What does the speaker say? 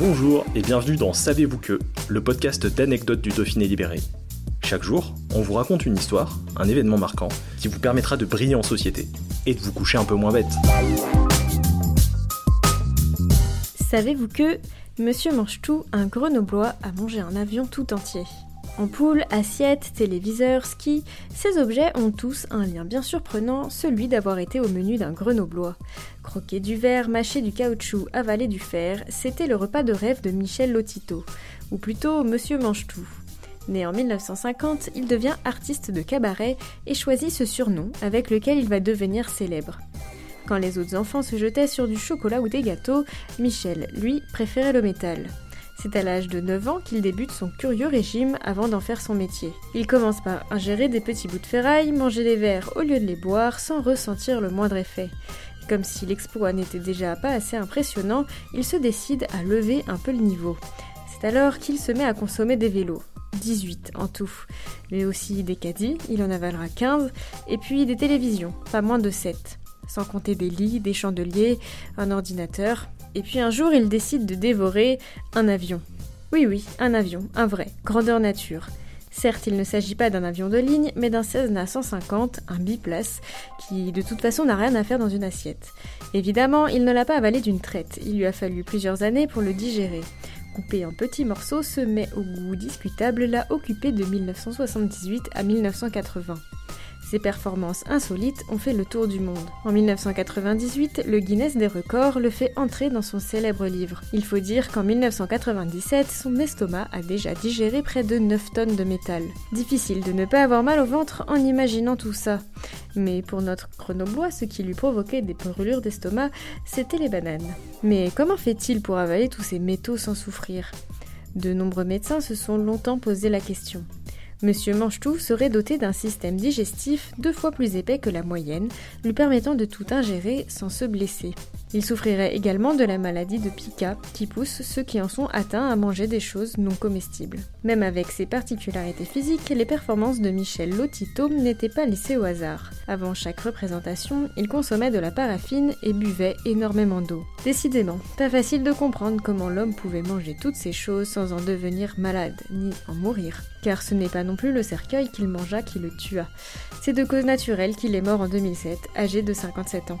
Bonjour et bienvenue dans Savez-vous que, le podcast d'anecdotes du Dauphiné libéré. Chaque jour, on vous raconte une histoire, un événement marquant, qui vous permettra de briller en société et de vous coucher un peu moins bête. Savez-vous que Monsieur Manchetou, un grenoblois, a mangé un avion tout entier? Ampoules, assiettes, téléviseurs, ski, ces objets ont tous un lien bien surprenant, celui d'avoir été au menu d'un grenoblois. Croquer du verre, mâcher du caoutchouc, avaler du fer, c'était le repas de rêve de Michel Lotito, ou plutôt Monsieur Manchetou. Né en 1950, il devient artiste de cabaret et choisit ce surnom avec lequel il va devenir célèbre. Quand les autres enfants se jetaient sur du chocolat ou des gâteaux, Michel, lui, préférait le métal. C'est à l'âge de 9 ans qu'il débute son curieux régime avant d'en faire son métier. Il commence par ingérer des petits bouts de ferraille, manger des verres au lieu de les boire sans ressentir le moindre effet. Comme si l'exploit n'était déjà pas assez impressionnant, il se décide à lever un peu le niveau. C'est alors qu'il se met à consommer des vélos. 18 en tout. Mais aussi des caddies, il en avalera 15, et puis des télévisions, pas moins de 7. Sans compter des lits, des chandeliers, un ordinateur, et puis un jour, il décide de dévorer un avion. Oui, oui, un avion, un vrai, grandeur nature. Certes, il ne s'agit pas d'un avion de ligne, mais d'un Cessna 150, un biplace, qui de toute façon n'a rien à faire dans une assiette. Évidemment, il ne l'a pas avalé d'une traite, il lui a fallu plusieurs années pour le digérer. Coupé en petits morceaux, ce mets au goût discutable l'a occupé de 1978 à 1980. Ses performances insolites ont fait le tour du monde. En 1998, le Guinness des records le fait entrer dans son célèbre livre. Il faut dire qu'en 1997, son estomac a déjà digéré près de 9 tonnes de métal. Difficile de ne pas avoir mal au ventre en imaginant tout ça. Mais pour notre chronoblois, ce qui lui provoquait des brûlures d'estomac, c'était les bananes. Mais comment fait-il pour avaler tous ces métaux sans souffrir? De nombreux médecins se sont longtemps posé la question. Monsieur Manchetou serait doté d'un système digestif deux fois plus épais que la moyenne, lui permettant de tout ingérer sans se blesser. Il souffrirait également de la maladie de Pica, qui pousse ceux qui en sont atteints à manger des choses non comestibles. Même avec ses particularités physiques, les performances de Michel Lotito n'étaient pas laissées au hasard. Avant chaque représentation, il consommait de la paraffine et buvait énormément d'eau. Décidément, pas facile de comprendre comment l'homme pouvait manger toutes ces choses sans en devenir malade, ni en mourir. Car ce n'est pas non plus le cercueil qu'il mangea qui le tua. C'est de cause naturelle qu'il est mort en 2007, âgé de 57 ans.